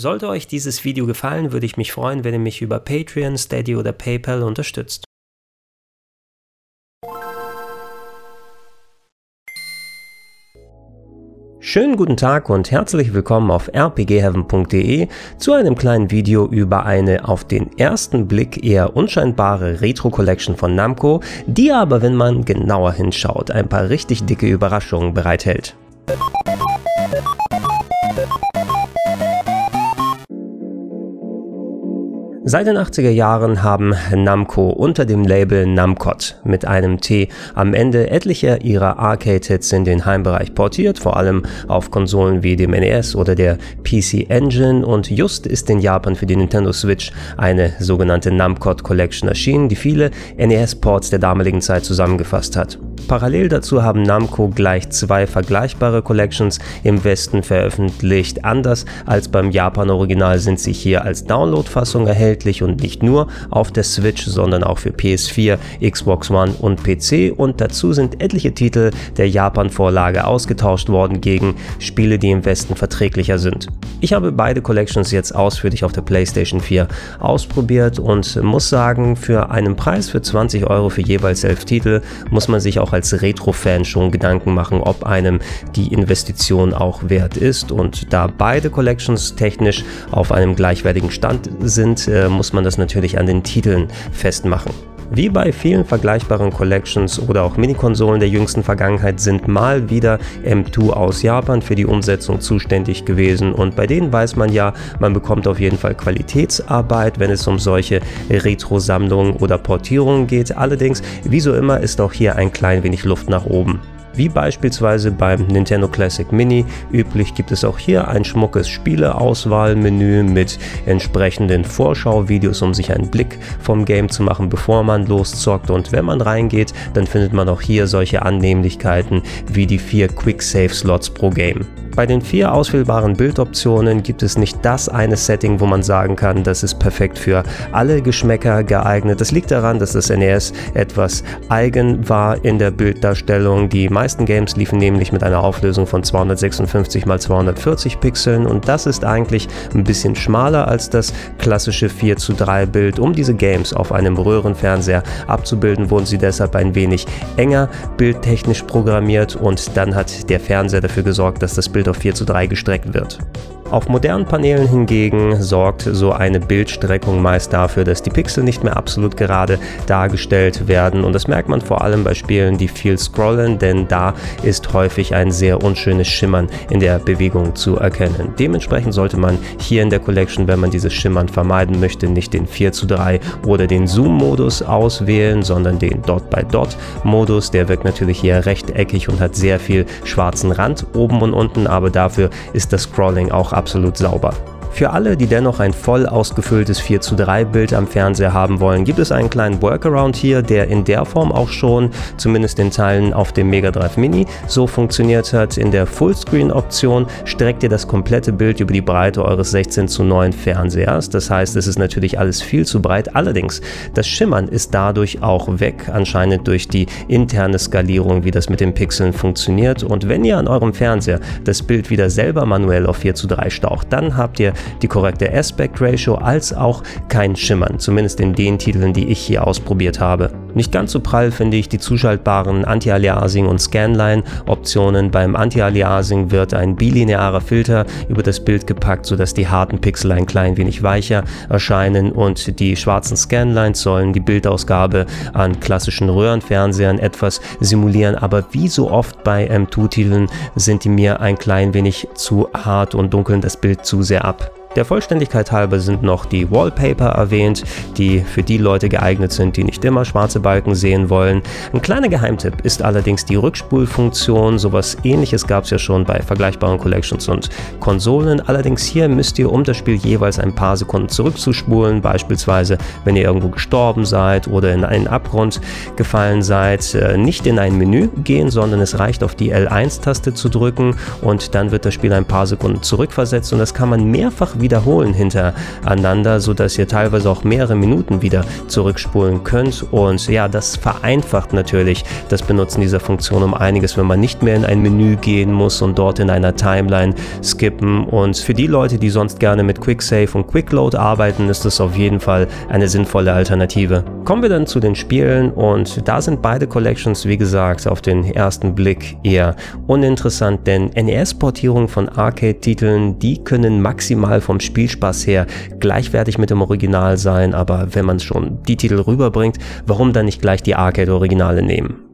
Sollte euch dieses Video gefallen, würde ich mich freuen, wenn ihr mich über Patreon, Steady oder PayPal unterstützt. Schönen guten Tag und herzlich willkommen auf rpgheaven.de zu einem kleinen Video über eine auf den ersten Blick eher unscheinbare Retro-Collection von Namco, die aber, wenn man genauer hinschaut, ein paar richtig dicke Überraschungen bereithält. Seit den 80er Jahren haben Namco unter dem Label Namcot mit einem T am Ende etliche ihrer Arcade-Hits in den Heimbereich portiert, vor allem auf Konsolen wie dem NES oder der PC Engine und just ist in Japan für die Nintendo Switch eine sogenannte Namcot Collection erschienen, die viele NES-Ports der damaligen Zeit zusammengefasst hat. Parallel dazu haben Namco gleich zwei vergleichbare Collections im Westen veröffentlicht. Anders als beim Japan-Original sind sie hier als Download-Fassung erhältlich und nicht nur auf der Switch, sondern auch für PS4, Xbox One und PC. Und dazu sind etliche Titel der Japan-Vorlage ausgetauscht worden gegen Spiele, die im Westen verträglicher sind. Ich habe beide Collections jetzt ausführlich auf der PlayStation 4 ausprobiert und muss sagen, für einen Preis für 20 Euro für jeweils elf Titel muss man sich auch als Retro-Fan schon Gedanken machen, ob einem die Investition auch wert ist. Und da beide Collections technisch auf einem gleichwertigen Stand sind, äh, muss man das natürlich an den Titeln festmachen. Wie bei vielen vergleichbaren Collections oder auch Minikonsolen der jüngsten Vergangenheit sind mal wieder M2 aus Japan für die Umsetzung zuständig gewesen und bei denen weiß man ja, man bekommt auf jeden Fall Qualitätsarbeit, wenn es um solche Retro-Sammlungen oder Portierungen geht. Allerdings, wie so immer, ist auch hier ein klein wenig Luft nach oben. Wie beispielsweise beim Nintendo Classic Mini üblich gibt es auch hier ein schmuckes Spieleauswahlmenü mit entsprechenden Vorschauvideos, um sich einen Blick vom Game zu machen, bevor man loszockt. Und wenn man reingeht, dann findet man auch hier solche Annehmlichkeiten wie die vier Quick Save Slots pro Game. Bei den vier auswählbaren Bildoptionen gibt es nicht das eine Setting, wo man sagen kann, das ist perfekt für alle Geschmäcker geeignet. Das liegt daran, dass das NES etwas eigen war in der Bilddarstellung. Die meisten Games liefen nämlich mit einer Auflösung von 256 x 240 Pixeln und das ist eigentlich ein bisschen schmaler als das klassische 4 zu 3 Bild. Um diese Games auf einem Röhrenfernseher abzubilden, wurden sie deshalb ein wenig enger bildtechnisch programmiert und dann hat der Fernseher dafür gesorgt, dass das Bild auf 4 zu 3 gestreckt wird. Auf modernen Paneelen hingegen sorgt so eine Bildstreckung meist dafür, dass die Pixel nicht mehr absolut gerade dargestellt werden und das merkt man vor allem bei Spielen, die viel scrollen, denn da ist häufig ein sehr unschönes Schimmern in der Bewegung zu erkennen. Dementsprechend sollte man hier in der Collection, wenn man dieses Schimmern vermeiden möchte, nicht den 4 zu 3 oder den Zoom-Modus auswählen, sondern den Dot-by-Dot-Modus. Der wirkt natürlich hier rechteckig und hat sehr viel schwarzen Rand oben und unten, aber dafür ist das Scrolling auch absolut sauber. Für alle, die dennoch ein voll ausgefülltes 4 zu 3 Bild am Fernseher haben wollen, gibt es einen kleinen Workaround hier, der in der Form auch schon, zumindest in Teilen auf dem Mega Drive Mini, so funktioniert hat. In der Fullscreen-Option streckt ihr das komplette Bild über die Breite eures 16 zu 9 Fernsehers. Das heißt, es ist natürlich alles viel zu breit. Allerdings, das Schimmern ist dadurch auch weg, anscheinend durch die interne Skalierung, wie das mit den Pixeln funktioniert. Und wenn ihr an eurem Fernseher das Bild wieder selber manuell auf 4 zu 3 staucht, dann habt ihr die korrekte Aspect Ratio als auch kein Schimmern, zumindest in den Titeln, die ich hier ausprobiert habe. Nicht ganz so prall finde ich die zuschaltbaren Anti-Aliasing und Scanline-Optionen. Beim Anti-Aliasing wird ein bilinearer Filter über das Bild gepackt, sodass die harten Pixel ein klein wenig weicher erscheinen und die schwarzen Scanlines sollen die Bildausgabe an klassischen Röhrenfernsehern etwas simulieren, aber wie so oft bei M2-Titeln sind die mir ein klein wenig zu hart und dunkeln das Bild zu sehr ab. Der Vollständigkeit halber sind noch die Wallpaper erwähnt, die für die Leute geeignet sind, die nicht immer schwarze Balken sehen wollen. Ein kleiner Geheimtipp ist allerdings die Rückspulfunktion. Sowas ähnliches gab es ja schon bei vergleichbaren Collections und Konsolen. Allerdings hier müsst ihr, um das Spiel jeweils ein paar Sekunden zurückzuspulen, beispielsweise wenn ihr irgendwo gestorben seid oder in einen Abgrund gefallen seid, äh, nicht in ein Menü gehen, sondern es reicht auf die L1-Taste zu drücken und dann wird das Spiel ein paar Sekunden zurückversetzt und das kann man mehrfach wiederholen hintereinander, sodass ihr teilweise auch mehrere Minuten wieder zurückspulen könnt. Und ja, das vereinfacht natürlich das Benutzen dieser Funktion um einiges, wenn man nicht mehr in ein Menü gehen muss und dort in einer Timeline skippen. Und für die Leute, die sonst gerne mit Quick Save und Quick Load arbeiten, ist das auf jeden Fall eine sinnvolle Alternative. Kommen wir dann zu den Spielen und da sind beide Collections, wie gesagt, auf den ersten Blick eher uninteressant, denn NES-Portierungen von Arcade-Titeln, die können maximal vom Spielspaß her gleichwertig mit dem Original sein, aber wenn man schon die Titel rüberbringt, warum dann nicht gleich die Arcade-Originale nehmen?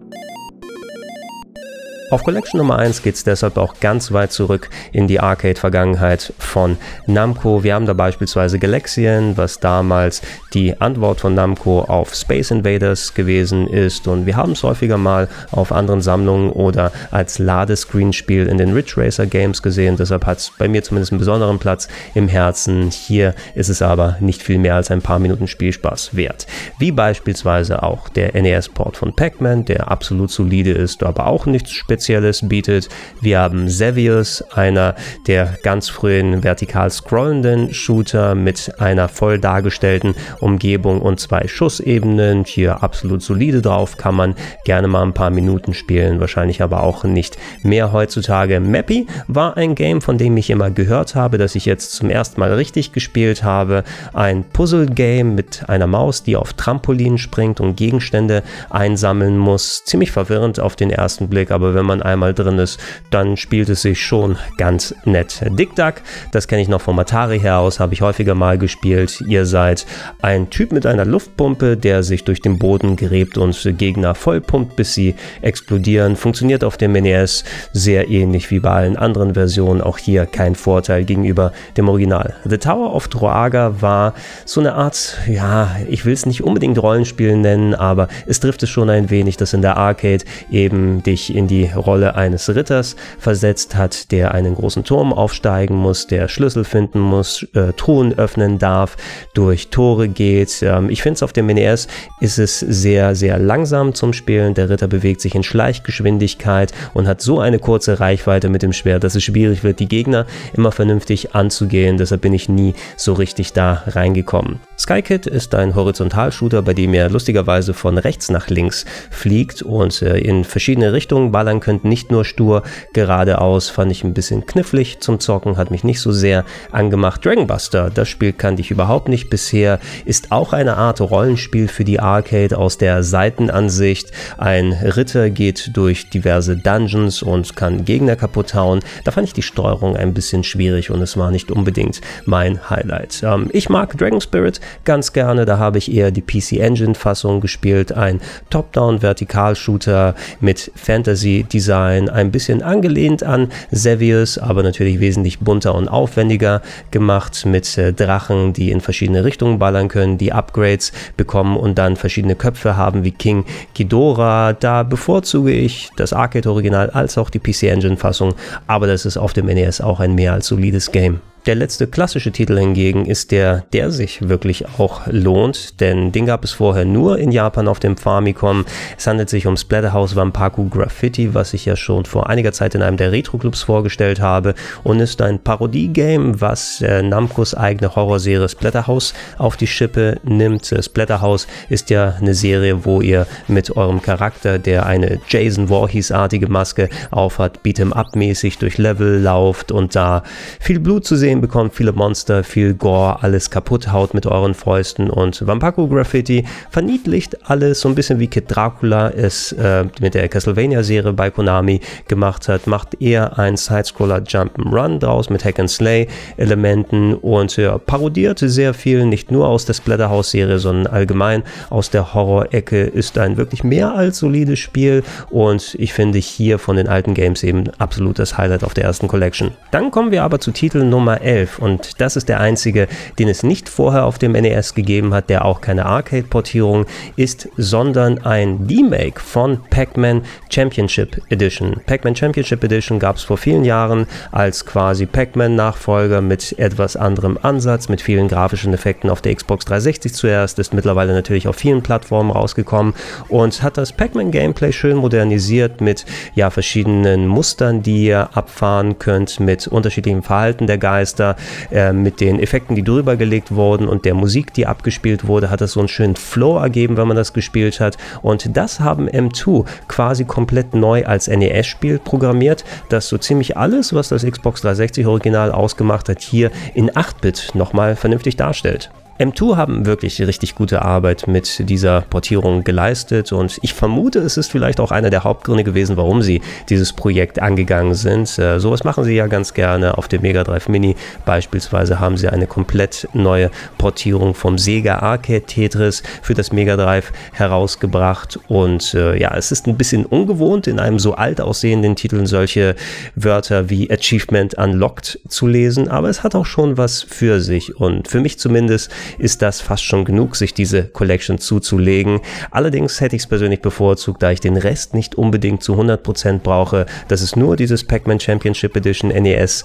Auf Collection Nummer 1 geht es deshalb auch ganz weit zurück in die Arcade-Vergangenheit von Namco. Wir haben da beispielsweise Galaxian, was damals die Antwort von Namco auf Space Invaders gewesen ist und wir haben es häufiger mal auf anderen Sammlungen oder als Ladescreen-Spiel in den Ridge Racer Games gesehen. Deshalb hat es bei mir zumindest einen besonderen Platz im Herzen. Hier ist es aber nicht viel mehr als ein paar Minuten Spielspaß wert. Wie beispielsweise auch der NES-Port von Pac-Man, der absolut solide ist, aber auch nichts Spezielles Spezielles bietet. Wir haben Xevious, einer der ganz frühen vertikal scrollenden Shooter mit einer voll dargestellten Umgebung und zwei Schussebenen. Hier absolut solide drauf, kann man gerne mal ein paar Minuten spielen, wahrscheinlich aber auch nicht mehr heutzutage. Mappy war ein Game, von dem ich immer gehört habe, das ich jetzt zum ersten Mal richtig gespielt habe. Ein Puzzle-Game mit einer Maus, die auf Trampolinen springt und Gegenstände einsammeln muss. Ziemlich verwirrend auf den ersten Blick, aber wenn wenn man einmal drin ist, dann spielt es sich schon ganz nett. Dick Duck, das kenne ich noch vom Atari her aus, habe ich häufiger mal gespielt. Ihr seid ein Typ mit einer Luftpumpe, der sich durch den Boden gräbt und Gegner vollpumpt, bis sie explodieren. Funktioniert auf dem NES sehr ähnlich wie bei allen anderen Versionen. Auch hier kein Vorteil gegenüber dem Original. The Tower of Droaga war so eine Art, ja, ich will es nicht unbedingt Rollenspiel nennen, aber es trifft es schon ein wenig, dass in der Arcade eben dich in die Rolle eines Ritters versetzt hat, der einen großen Turm aufsteigen muss, der Schlüssel finden muss, äh, Truhen öffnen darf, durch Tore geht. Ähm, ich finde es auf dem NES ist es sehr, sehr langsam zum Spielen. Der Ritter bewegt sich in Schleichgeschwindigkeit und hat so eine kurze Reichweite mit dem Schwert, dass es schwierig wird, die Gegner immer vernünftig anzugehen. Deshalb bin ich nie so richtig da reingekommen. Skykid ist ein Horizontalshooter, bei dem ihr lustigerweise von rechts nach links fliegt und äh, in verschiedene Richtungen ballern könnt, nicht nur stur geradeaus, fand ich ein bisschen knifflig zum Zocken, hat mich nicht so sehr angemacht. Dragon Buster, das Spiel kannte ich überhaupt nicht bisher, ist auch eine Art Rollenspiel für die Arcade aus der Seitenansicht. Ein Ritter geht durch diverse Dungeons und kann Gegner kaputt hauen. Da fand ich die Steuerung ein bisschen schwierig und es war nicht unbedingt mein Highlight. Ähm, ich mag Dragon Spirit ganz gerne, da habe ich eher die PC Engine Fassung gespielt, ein Top-Down-Vertikal-Shooter mit Fantasy Design, ein bisschen angelehnt an Xevious, aber natürlich wesentlich bunter und aufwendiger gemacht mit äh, Drachen, die in verschiedene Richtungen ballern können, die Upgrades bekommen und dann verschiedene Köpfe haben wie King Ghidorah. Da bevorzuge ich das Arcade Original als auch die PC Engine Fassung, aber das ist auf dem NES auch ein mehr als solides Game. Der letzte klassische Titel hingegen ist der, der sich wirklich auch lohnt, denn den gab es vorher nur in Japan auf dem Famicom. Es handelt sich um Splatterhouse Vampaku Graffiti, was ich ja schon vor einiger Zeit in einem der Retro-Clubs vorgestellt habe und ist ein Parodie-Game, was äh, Namcos eigene Horrorserie Splatterhouse auf die Schippe nimmt. Äh, Splatterhouse ist ja eine Serie, wo ihr mit eurem Charakter, der eine Jason Voorhees-artige Maske aufhat, Beat'em-up-mäßig durch Level lauft und da viel Blut zu sehen sehen bekommt, viele Monster, viel Gore, alles kaputt haut mit euren Fäusten und Vampaku Graffiti verniedlicht alles so ein bisschen wie Kid Dracula es äh, mit der Castlevania-Serie bei Konami gemacht hat, macht eher ein Sidescroller Jump'n'Run draus mit Hack and Slay Elementen und ja, parodiert sehr viel, nicht nur aus der Splatterhouse-Serie, sondern allgemein aus der Horror-Ecke, ist ein wirklich mehr als solides Spiel und ich finde hier von den alten Games eben absolut das Highlight auf der ersten Collection. Dann kommen wir aber zu Titel Nummer 11 und das ist der einzige, den es nicht vorher auf dem NES gegeben hat, der auch keine Arcade-Portierung ist, sondern ein Remake von Pac-Man Championship Edition. Pac-Man Championship Edition gab es vor vielen Jahren als quasi Pac-Man-Nachfolger mit etwas anderem Ansatz, mit vielen grafischen Effekten auf der Xbox 360 zuerst, ist mittlerweile natürlich auf vielen Plattformen rausgekommen und hat das Pac-Man-Gameplay schön modernisiert mit ja verschiedenen Mustern, die ihr abfahren könnt, mit unterschiedlichem Verhalten der Geister Remaster äh, mit den Effekten, die drüber gelegt wurden und der Musik, die abgespielt wurde, hat es so einen schönen Flow ergeben, wenn man das gespielt hat. Und das haben M2 quasi komplett neu als NES-Spiel programmiert, das so ziemlich alles, was das Xbox 360 Original ausgemacht hat, hier in 8-Bit nochmal vernünftig darstellt. M2 haben wirklich richtig gute Arbeit mit dieser Portierung geleistet und ich vermute, es ist vielleicht auch einer der Hauptgründe gewesen, warum sie dieses Projekt angegangen sind. Äh, sowas machen sie ja ganz gerne. Auf dem Mega Drive Mini beispielsweise haben sie eine komplett neue Portierung vom Sega Arcade Tetris für das Mega Drive herausgebracht und äh, ja, es ist ein bisschen ungewohnt, in einem so alt aussehenden Titel solche Wörter wie Achievement Unlocked zu lesen, aber es hat auch schon was für sich und für mich zumindest ist das fast schon genug, sich diese Collection zuzulegen. Allerdings hätte ich es persönlich bevorzugt, da ich den Rest nicht unbedingt zu 100% brauche. Das ist nur dieses Pac-Man Championship Edition NES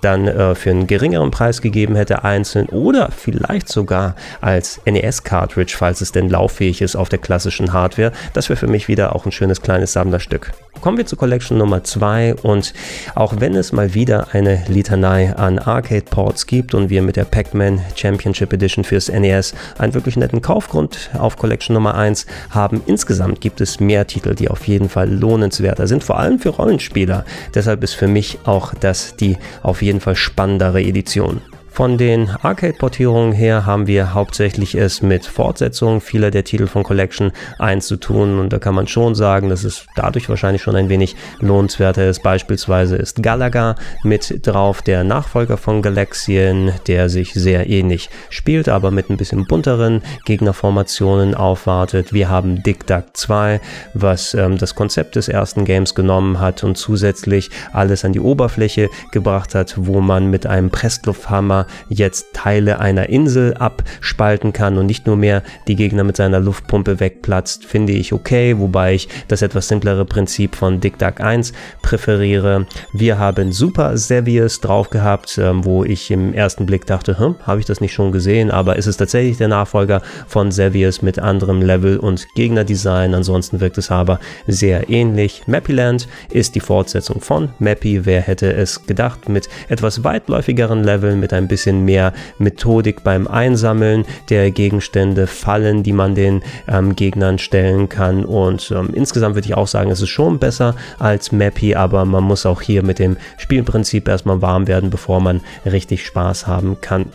dann äh, für einen geringeren Preis gegeben hätte einzeln oder vielleicht sogar als NES-Cartridge, falls es denn lauffähig ist auf der klassischen Hardware. Das wäre für mich wieder auch ein schönes kleines Sammlerstück. Kommen wir zu Collection Nummer 2 und auch wenn es mal wieder eine Litanei an Arcade-Ports gibt und wir mit der Pac-Man Championship Edition fürs NES einen wirklich netten Kaufgrund auf Collection Nummer 1 haben, insgesamt gibt es mehr Titel, die auf jeden Fall lohnenswerter sind, vor allem für Rollenspieler. Deshalb ist für mich auch das die auf jeden Fall spannendere Edition. Von den Arcade-Portierungen her haben wir hauptsächlich es mit Fortsetzungen vieler der Titel von Collection 1 zu tun und da kann man schon sagen, dass es dadurch wahrscheinlich schon ein wenig lohnenswerter ist. Beispielsweise ist Galaga mit drauf, der Nachfolger von Galaxien, der sich sehr ähnlich spielt, aber mit ein bisschen bunteren Gegnerformationen aufwartet. Wir haben Dick Duck 2, was ähm, das Konzept des ersten Games genommen hat und zusätzlich alles an die Oberfläche gebracht hat, wo man mit einem Presslufthammer jetzt Teile einer Insel abspalten kann und nicht nur mehr die Gegner mit seiner Luftpumpe wegplatzt, finde ich okay, wobei ich das etwas simplere Prinzip von Dick Duck 1 präferiere. Wir haben Super Sevius drauf gehabt, ähm, wo ich im ersten Blick dachte, hm, habe ich das nicht schon gesehen, aber ist es tatsächlich der Nachfolger von Sevius mit anderem Level und Gegnerdesign, ansonsten wirkt es aber sehr ähnlich. Mappyland ist die Fortsetzung von Mappy, wer hätte es gedacht, mit etwas weitläufigeren Leveln, mit ein bisschen mehr Methodik beim Einsammeln der Gegenstände, Fallen, die man den ähm, Gegnern stellen kann. Und ähm, insgesamt würde ich auch sagen, es ist schon besser als Mappy, aber man muss auch hier mit dem Spielprinzip erstmal warm werden, bevor man richtig Spaß haben kann.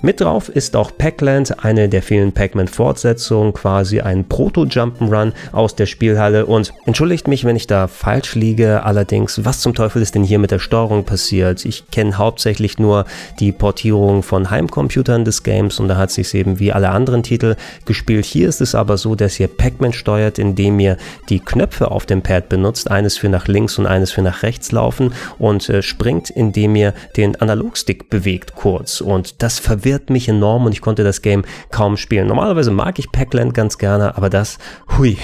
Mit drauf ist auch Packland, eine der vielen Pac-Man-Fortsetzungen, quasi ein Proto-Jump'n'Run aus der Spielhalle. Und entschuldigt mich, wenn ich da falsch liege, allerdings, was zum Teufel ist denn hier mit der Steuerung passiert? Ich kenne hauptsächlich nur die Portierung Portierung von Heimcomputern des Games und da hat sich eben wie alle anderen Titel gespielt. Hier ist es aber so, dass ihr Pac-Man steuert, indem ihr die Knöpfe auf dem Pad benutzt, eines für nach links und eines für nach rechts laufen und äh, springt, indem ihr den Analogstick bewegt kurz und das verwirrt mich enorm und ich konnte das Game kaum spielen. Normalerweise mag ich Pac-Land ganz gerne, aber das, hui,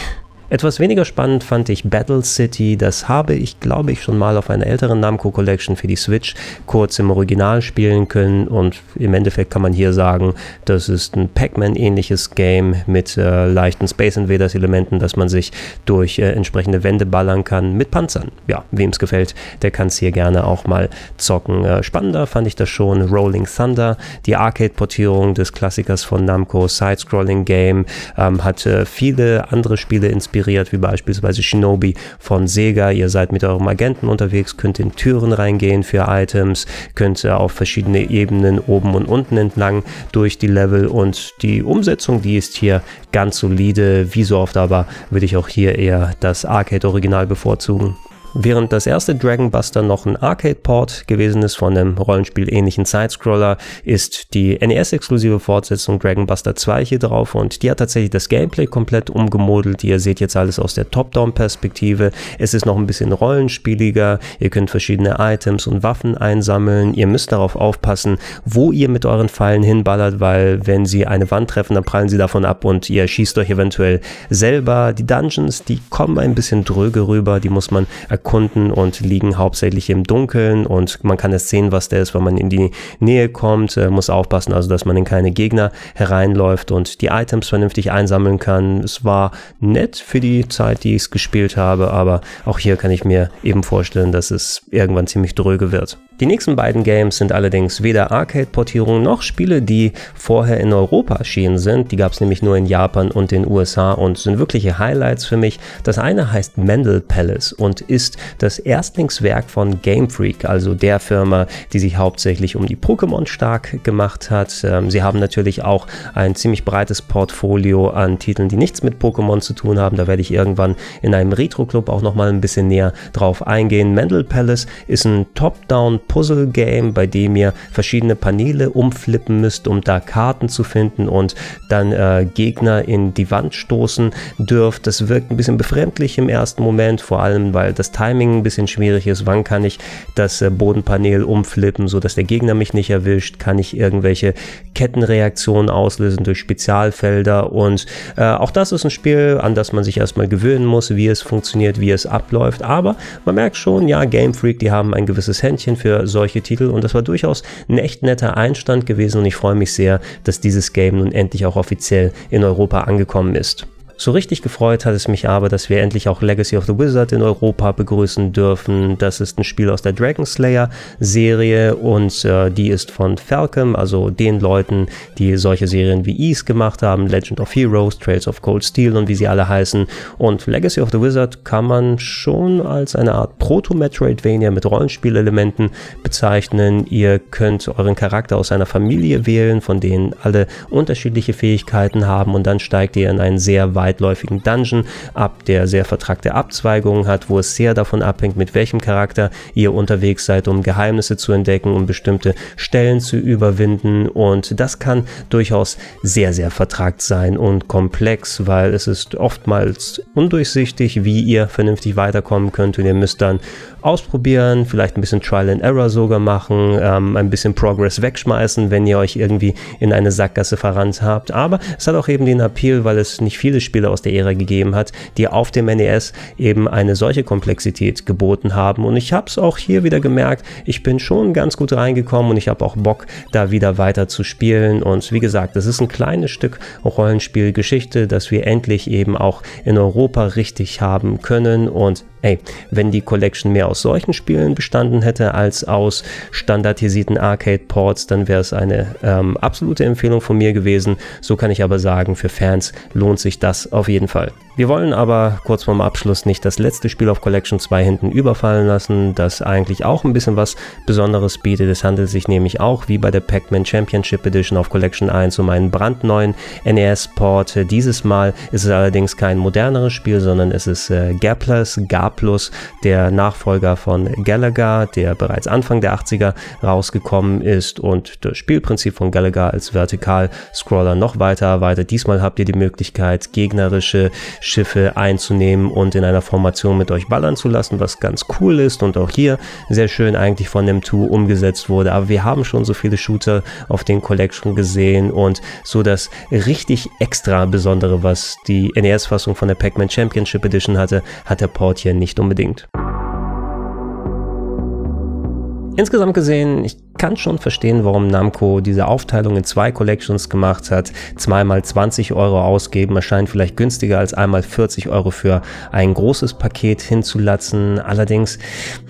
etwas weniger spannend fand ich Battle City. Das habe ich, glaube ich, schon mal auf einer älteren Namco Collection für die Switch kurz im Original spielen können. Und im Endeffekt kann man hier sagen, das ist ein Pac-Man-ähnliches Game mit äh, leichten Space Invaders Elementen, dass man sich durch äh, entsprechende Wände ballern kann mit Panzern. Ja, wem es gefällt, der kann es hier gerne auch mal zocken. Äh, spannender fand ich das schon Rolling Thunder, die Arcade-Portierung des Klassikers von Namco, Side-Scrolling Game, ähm, hat viele andere Spiele inspiriert inspiriert, wie beispielsweise Shinobi von Sega. Ihr seid mit eurem Agenten unterwegs, könnt in Türen reingehen für Items, könnt auf verschiedene Ebenen oben und unten entlang durch die Level und die Umsetzung, die ist hier ganz solide. Wie so oft aber würde ich auch hier eher das Arcade-Original bevorzugen. Während das erste Dragon Buster noch ein Arcade-Port gewesen ist von einem Rollenspiel-ähnlichen Sidescroller, ist die NES-exklusive Fortsetzung Dragon Buster 2 hier drauf und die hat tatsächlich das Gameplay komplett umgemodelt. Ihr seht jetzt alles aus der Top-Down-Perspektive. Es ist noch ein bisschen rollenspieliger. Ihr könnt verschiedene Items und Waffen einsammeln. Ihr müsst darauf aufpassen, wo ihr mit euren Pfeilen hinballert, weil wenn sie eine Wand treffen, dann prallen sie davon ab und ihr schießt euch eventuell selber. Die Dungeons, die kommen ein bisschen dröge rüber. Die muss man erkunden und liegen hauptsächlich im Dunkeln und man kann es sehen, was der ist, wenn man in die Nähe kommt, äh, muss aufpassen, also dass man in keine Gegner hereinläuft und die Items vernünftig einsammeln kann. Es war nett für die Zeit, die ich es gespielt habe, aber auch hier kann ich mir eben vorstellen, dass es irgendwann ziemlich dröge wird. Die nächsten beiden Games sind allerdings weder Arcade-Portierungen noch Spiele, die vorher in Europa erschienen sind. Die gab es nämlich nur in Japan und den USA und sind wirkliche Highlights für mich. Das eine heißt Mendel Palace und ist das Erstlingswerk von Game Freak, also der Firma, die sich hauptsächlich um die Pokémon stark gemacht hat. Ähm, sie haben natürlich auch ein ziemlich breites Portfolio an Titeln, die nichts mit Pokémon zu tun haben. Da werde ich irgendwann in einem Retro-Club auch nochmal ein bisschen näher drauf eingehen. Mendel Palace ist ein Top-Down Puzzle-Game, bei dem ihr verschiedene Paneele umflippen müsst, um da Karten zu finden und dann äh, Gegner in die Wand stoßen dürft. Das wirkt ein bisschen befremdlich im ersten Moment, vor allem weil das Timing ein bisschen schwierig ist. Wann kann ich das äh, Bodenpanel umflippen, sodass der Gegner mich nicht erwischt? Kann ich irgendwelche Kettenreaktionen auslösen durch Spezialfelder? Und äh, auch das ist ein Spiel, an das man sich erstmal gewöhnen muss, wie es funktioniert, wie es abläuft. Aber man merkt schon, ja, Game Freak, die haben ein gewisses Händchen für solche Titel und das war durchaus ein echt netter Einstand gewesen und ich freue mich sehr, dass dieses Game nun endlich auch offiziell in Europa angekommen ist. So richtig gefreut hat es mich aber, dass wir endlich auch Legacy of the Wizard in Europa begrüßen dürfen. Das ist ein Spiel aus der Dragon Slayer Serie und äh, die ist von Falcom, also den Leuten, die solche Serien wie Ease gemacht haben, Legend of Heroes, Trails of Cold Steel und wie sie alle heißen. Und Legacy of the Wizard kann man schon als eine Art Proto-Metroidvania mit Rollenspielelementen bezeichnen. Ihr könnt euren Charakter aus einer Familie wählen, von denen alle unterschiedliche Fähigkeiten haben und dann steigt ihr in einen sehr weit weitläufigen Dungeon ab, der sehr vertrackte Abzweigungen hat, wo es sehr davon abhängt, mit welchem Charakter ihr unterwegs seid, um Geheimnisse zu entdecken, um bestimmte Stellen zu überwinden. Und das kann durchaus sehr, sehr vertrackt sein und komplex, weil es ist oftmals undurchsichtig, wie ihr vernünftig weiterkommen könnt und ihr müsst dann ausprobieren, vielleicht ein bisschen Trial and Error sogar machen, ähm, ein bisschen Progress wegschmeißen, wenn ihr euch irgendwie in eine Sackgasse verrannt habt. Aber es hat auch eben den Appeal, weil es nicht viele Spiele aus der Ära gegeben hat, die auf dem NES eben eine solche Komplexität geboten haben. Und ich habe es auch hier wieder gemerkt, ich bin schon ganz gut reingekommen und ich habe auch Bock, da wieder weiter zu spielen. Und wie gesagt, das ist ein kleines Stück Rollenspielgeschichte, das wir endlich eben auch in Europa richtig haben können. Und ey, wenn die Collection mehr aus solchen Spielen bestanden hätte als aus standardisierten Arcade-Ports, dann wäre es eine ähm, absolute Empfehlung von mir gewesen. So kann ich aber sagen, für Fans lohnt sich das auf jeden Fall. Wir wollen aber kurz vorm Abschluss nicht das letzte Spiel auf Collection 2 hinten überfallen lassen, das eigentlich auch ein bisschen was Besonderes bietet. Es handelt sich nämlich auch wie bei der Pac-Man Championship Edition auf Collection 1 um einen brandneuen NES-Port. Dieses Mal ist es allerdings kein moderneres Spiel, sondern es ist äh, Gaplus, Gaplus, der Nachfolger von Gallagher, der bereits Anfang der 80er rausgekommen ist und das Spielprinzip von Gallagher als Vertikal-Scroller noch weiter erweitert. Diesmal habt ihr die Möglichkeit, gegnerische Schiffe einzunehmen und in einer Formation mit euch ballern zu lassen, was ganz cool ist und auch hier sehr schön eigentlich von dem 2 umgesetzt wurde. Aber wir haben schon so viele Shooter auf den Collection gesehen und so das richtig extra Besondere, was die NES-Fassung von der Pac-Man Championship Edition hatte, hat der Port hier nicht unbedingt. Insgesamt gesehen, ich kann schon verstehen, warum Namco diese Aufteilung in zwei Collections gemacht hat. Zweimal 20 Euro ausgeben erscheint vielleicht günstiger als einmal 40 Euro für ein großes Paket hinzulatzen. Allerdings,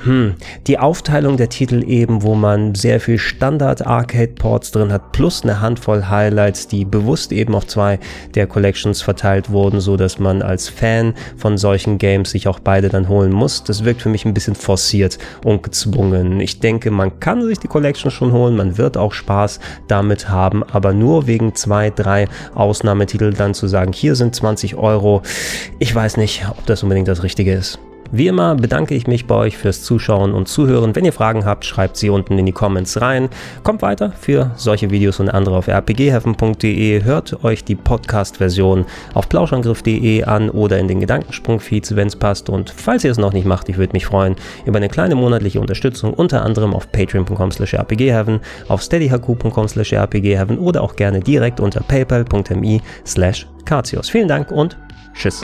hm, die Aufteilung der Titel eben, wo man sehr viel Standard Arcade Ports drin hat, plus eine Handvoll Highlights, die bewusst eben auf zwei der Collections verteilt wurden, so dass man als Fan von solchen Games sich auch beide dann holen muss. Das wirkt für mich ein bisschen forciert und gezwungen. Ich denke, man kann sich die Collection Collection schon holen. Man wird auch Spaß damit haben, aber nur wegen zwei, drei Ausnahmetitel dann zu sagen, hier sind 20 Euro. Ich weiß nicht, ob das unbedingt das Richtige ist. Wie immer bedanke ich mich bei euch fürs Zuschauen und Zuhören. Wenn ihr Fragen habt, schreibt sie unten in die Comments rein. Kommt weiter für solche Videos und andere auf rpgheaven.de. Hört euch die Podcast-Version auf plauschangriff.de an oder in den Gedankensprung-Feeds, wenn es passt. Und falls ihr es noch nicht macht, ich würde mich freuen über eine kleine monatliche Unterstützung, unter anderem auf patreon.com slash rpgheaven, auf steadyhq.com slash rpgheaven oder auch gerne direkt unter paypal.me slash Vielen Dank und tschüss.